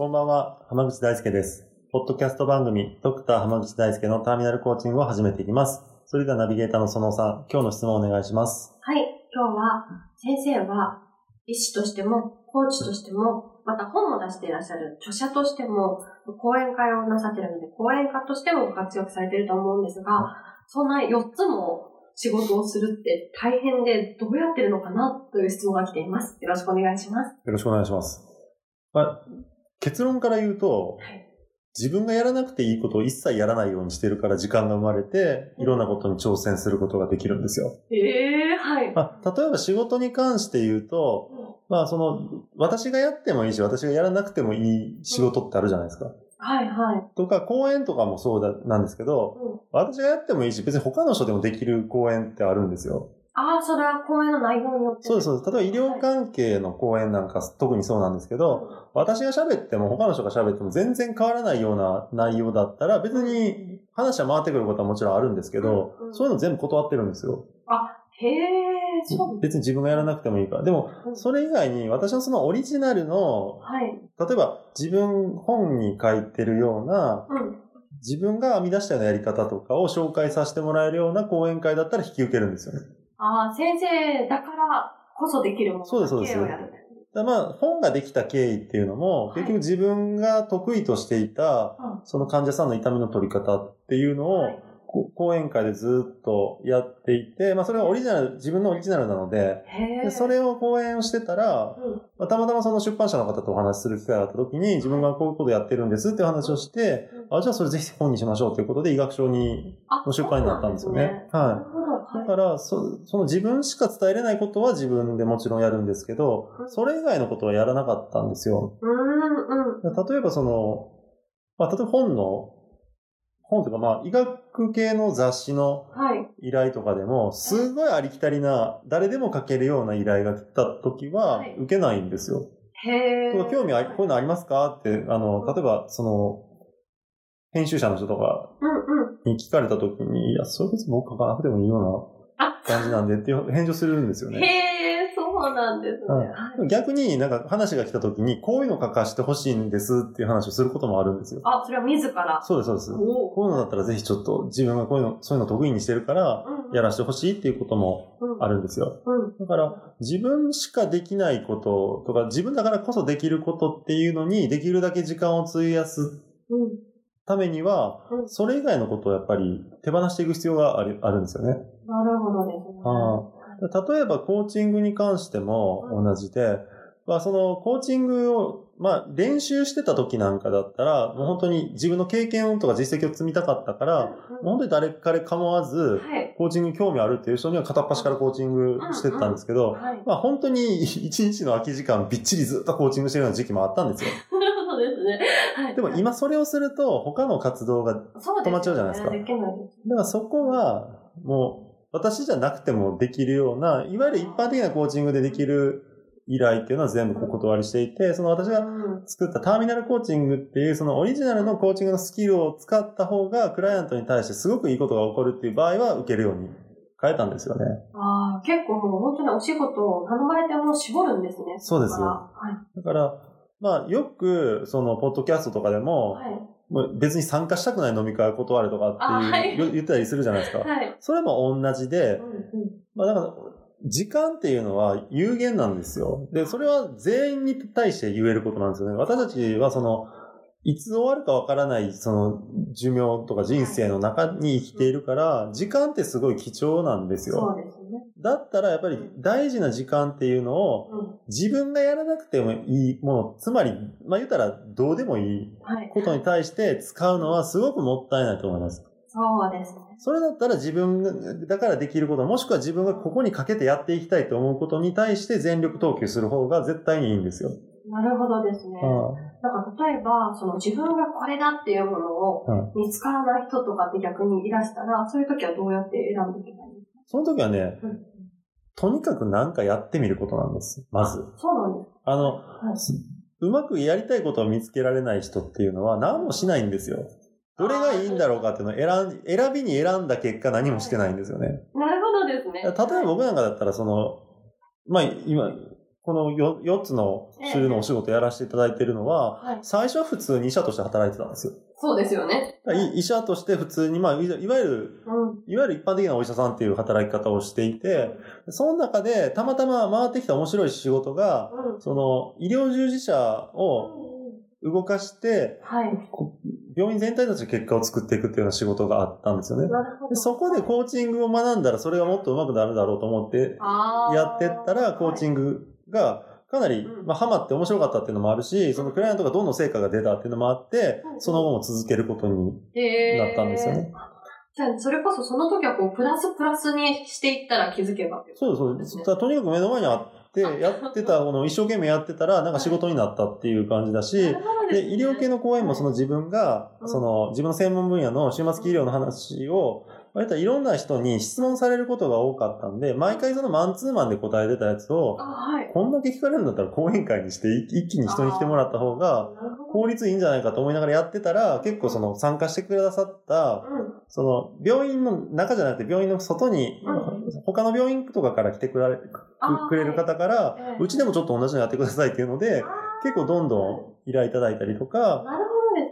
こんばんは、浜口大輔です。ポッドキャスト番組、ドクター浜口大輔のターミナルコーチングを始めていきます。それではナビゲーターのそのさん、今日の質問をお願いします。はい、今日は先生は医師としてもコーチとしてもまた本も出していらっしゃる著者としても講演会をなさっているので講演家としてもご活躍されていると思うんですがそんな4つも仕事をするって大変でどうやってるのかなという質問が来ています。よろしくお願いします。よろしくお願いします。まあ、結論から言うと、はい自分がやらなくていいことを一切やらないようにしてるから時間が生まれて、いろんなことに挑戦することができるんですよ。ええはい。まあ、例えば仕事に関して言うと、まあその、私がやってもいいし、私がやらなくてもいい仕事ってあるじゃないですか。はいはい。とか、講演とかもそうだ、なんですけど、うん私がやってもいいし、別に他の人でもできる講演ってあるんですよ。ああ、それは講演の内容によって。そうです、そうです。例えば医療関係の講演なんか特にそうなんですけど、私が喋っても他の人が喋っても全然変わらないような内容だったら、別に話は回ってくることはもちろんあるんですけどうんう、んそういうの全部断ってるんですよ。へえ、そう。別に自分がやらなくてもいいから。でも、うんそれ以外に私のそのオリジナルの、はい。例えば自分本に書いてるような、うん。自分が編み出したようなやり方とかを紹介させてもらえるような講演会だったら引き受けるんですよね。ああ、先生だからこそできるものそうですそうです。だけをやる。だからまあ、本ができた経緯っていうのも、はい。結局自分が得意としていた、うん。その患者さんの痛みの取り方っていうのを、講演会でずっとやっていて、まあそれはオリジナル、自分のオリジナルなので。でそれを講演をしてたら、うん。まあ、たまたまその出版社の方とお話しする機会があった時に、自分がこういうことやってるんですっていう話をして、あ、じゃあそれぜひ本にしましょうということで医学書に、あの出版になったんですよね。そうなんはい。だから、そその自分しか伝えれないことは自分でもちろんやるんですけど、それ以外のことはやらなかったんですよ。例えばその、まあ、例えば本の、本というかまあ、医学系の雑誌のはい。依頼とかでも、すごいありきたりな、誰でも書けるような依頼が来た時ははい、受けないんですよ。へえ。とか興味あり、こういうのありますか？って、あの、例えば、その、編集者の人とかうん、うん。に聞かれた時に、いや、それ別に僕書かなくてもいいようあな感じなんでっていう返事をするんですよへね。え、そうなんですね。はいはい逆になんか話が来た時に、こういうの書かしてほしいんですっていう話をすることもあるんですよ。あ、それは自ら。そうです、そうです。おこういうのだったらぜひちょっと自分がこういうの、そういうの得意にしてるから、うんやらせてほしいっていうこともうんあるんですよ。うん。だから、自分しかできないこととか、自分だからこそできることっていうのに、できるだけ時間を費やすうん。ためには、うんそれ以外のことをやっぱり手放していく必要があるあるんですよね。なるほどですね。あ例えば、コーチングに関しても同じで、まあ、その、コーチングを、まあ、練習してた時なんかだったら、もう本当に自分の経験とか実績を積みたかったから、もう本当に誰彼構わず、はい。コーチングに興味あるっていう人には片っ端からコーチングしてったんですけど、はい。まあ本当に一日の空き時間びっちりずっとコーチングしてるような時期もあったんですよ。ね。はい。でも今それをすると他の活動が、止まっちゃうじゃないですかできないです。らそこはもう私じゃなくてもできるような、いわゆる一般的なコーチングでできる依頼っていうのは全部お断りしていて、その私がうん作ったターミナルコーチングっていうそのオリジナルのコーチングのスキルを使った方がクライアントに対してすごくいいことが起こるっていう場合は受けるように変えたんですよね。ああ、結構もう本当にお仕事を頼まれても絞るんですね。そうですこからはい。だから、まあよくそのポッドキャストとかでも、はい。もう別に参加したくない飲み会を断るとかっていう、あはいよ言ったりするじゃないですか。はい。それも同じでう、んうん。まあだから、時間っていうのは有限なんですよ。で、それは全員に対して言えることなんですよね。私たちはその、いつ終わるかわからない、その、寿命とか人生の中に生きているから、時間ってすごい貴重なんですそよ。うですね。だったらやっぱり大事な時間っていうのを、うん。自分がやらなくてもいいもの、つまり、まあ言ったらどうでもいいはい。ことに対して使うのはすごくもったいないと思います。そうですね。それだったら自分だからできること、もしくは自分がここにかけてやっていきたいと思うことに対して全力投球する方が絶対にいいんですよ。うなるほどですね。なんか例えば、その自分がこれだっていうものをうん見つからない人とかって逆にいらしたら、そういう時はどうやって選んでいけばいいんですか？その時はね、うんとにかく何かやってみることなんです。まず。そうなんですあの、はいうまくやりたいことを見つけられない人っていうのは何もしないんですよ。どれがいいんだろうかっていうのを選ん、選びに選んだ結果何もしてないんですよね。なるほどですね。例えば僕なんかだったら、その、まあ今、この 4, 4つの種類のお仕事やらせていただいているのは、はい。最初は普通に医者として働いてたんですよ。そうですよね。医者として普通に、まあ、いいわゆる、うん。いわゆる一般的なお医者さんっていう働き方をしていて、その中でたまたま回ってきた面白い仕事が、うん。その医療従事者を動かして、はい。こ病院全体として結果を作っていくっていうような仕事があったんですよね。そこでコーチングを学んだらそれがもっと上手くなるだろうと思ってやってったら、コーチングがかなり、うん。まあ、ハマって面白かったっていうのもあるし、そのクライアントがどんどん成果が出たっていうのもあってう、んその後も続けることになったんですよね。じゃあ、それこそその時はこう、プラスプラスにしていったら気づけばそうそう。です。とにかく目の前にあって、やってた、この一生懸命やってたら、なんか仕事になったっていう感じだし、で医療系の講演もその自分が、うん。その自分の専門分野の終末期医療の話を、割といろんな人に質問されることが多かったんで、毎回そのマンツーマンで答えてたやつをあ、、はい。こんだけ聞かれるんだったら講演会にして一一気に人に来てもらった方が。効率いいんじゃないかと思いながらやってたら、結構その参加してくださった、うん。その病院の中じゃなくて病院の外にう、他の病院とかから来てくれくれる方からえ、えうちでもちょっと同じのやってくださいっていうので、結構どんどん依頼いただいたりとか。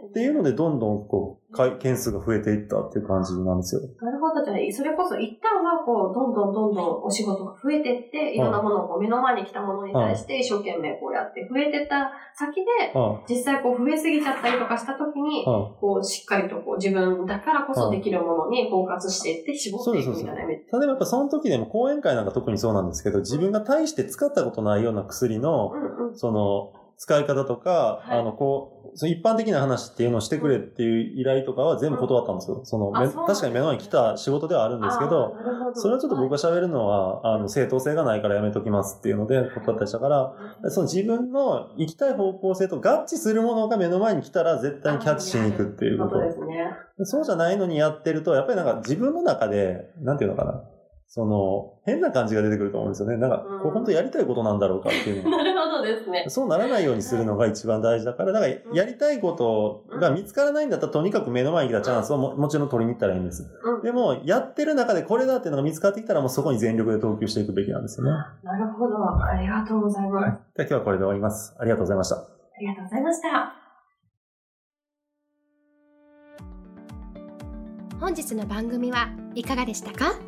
っていうのでどんどんこう、回件数が増えていったっていう感じなんですよ。なるほど。じゃあ、それこそ一旦はこう、どんどんどんどんお仕事が増えていって、いろんなものをこう目の前に来たものに対して一生懸命こうやって増えてった先で、は実際こう増えすぎちゃったりとかした時に、こうしっかりとこう自分だからこそできるものにフォーカスしていって絞っていくみたいな例えばやっぱその時でも講演会なんか特にそうなんですけど、自分が大して使ったことないような薬の、うんうん。その、使い方とか、はいあの、こう、その一般的な話っていうのをしてくれっていう依頼とかは全部断ったんですよ。その、確かに目の前に来た仕事ではあるんですけど、それはちょっと僕が喋るのは、あの、正当性がないからやめときますっていうので断ったりしたから、その自分の行きたい方向性と合致するものが目の前に来たら絶対にキャッチしに行くっていうこそうと。ですね。そうじゃないのにやってると、やっぱりなんか自分の中で、なんていうのかな。その、変な感じが出てくると思うんですよね。なんか、うんこれ本当やりたいことなんだろうかっていうのが。なるほどですね。そうならないようにするのが一番大事だから、だからやりたいことが見つからないんだったら、とにかく目の前に来たチャンスをももちろん取りに行ったらいいんです。うん。でも、やってる中でこれだっていうのが見つかってきたら、もうそこに全力で投球していくべきなんですよね。なるほど。ありがとうございます。はい。では今日はこれで終わります。ありがとうございました。ありがとうございました。本日の番組はいかがでしたか？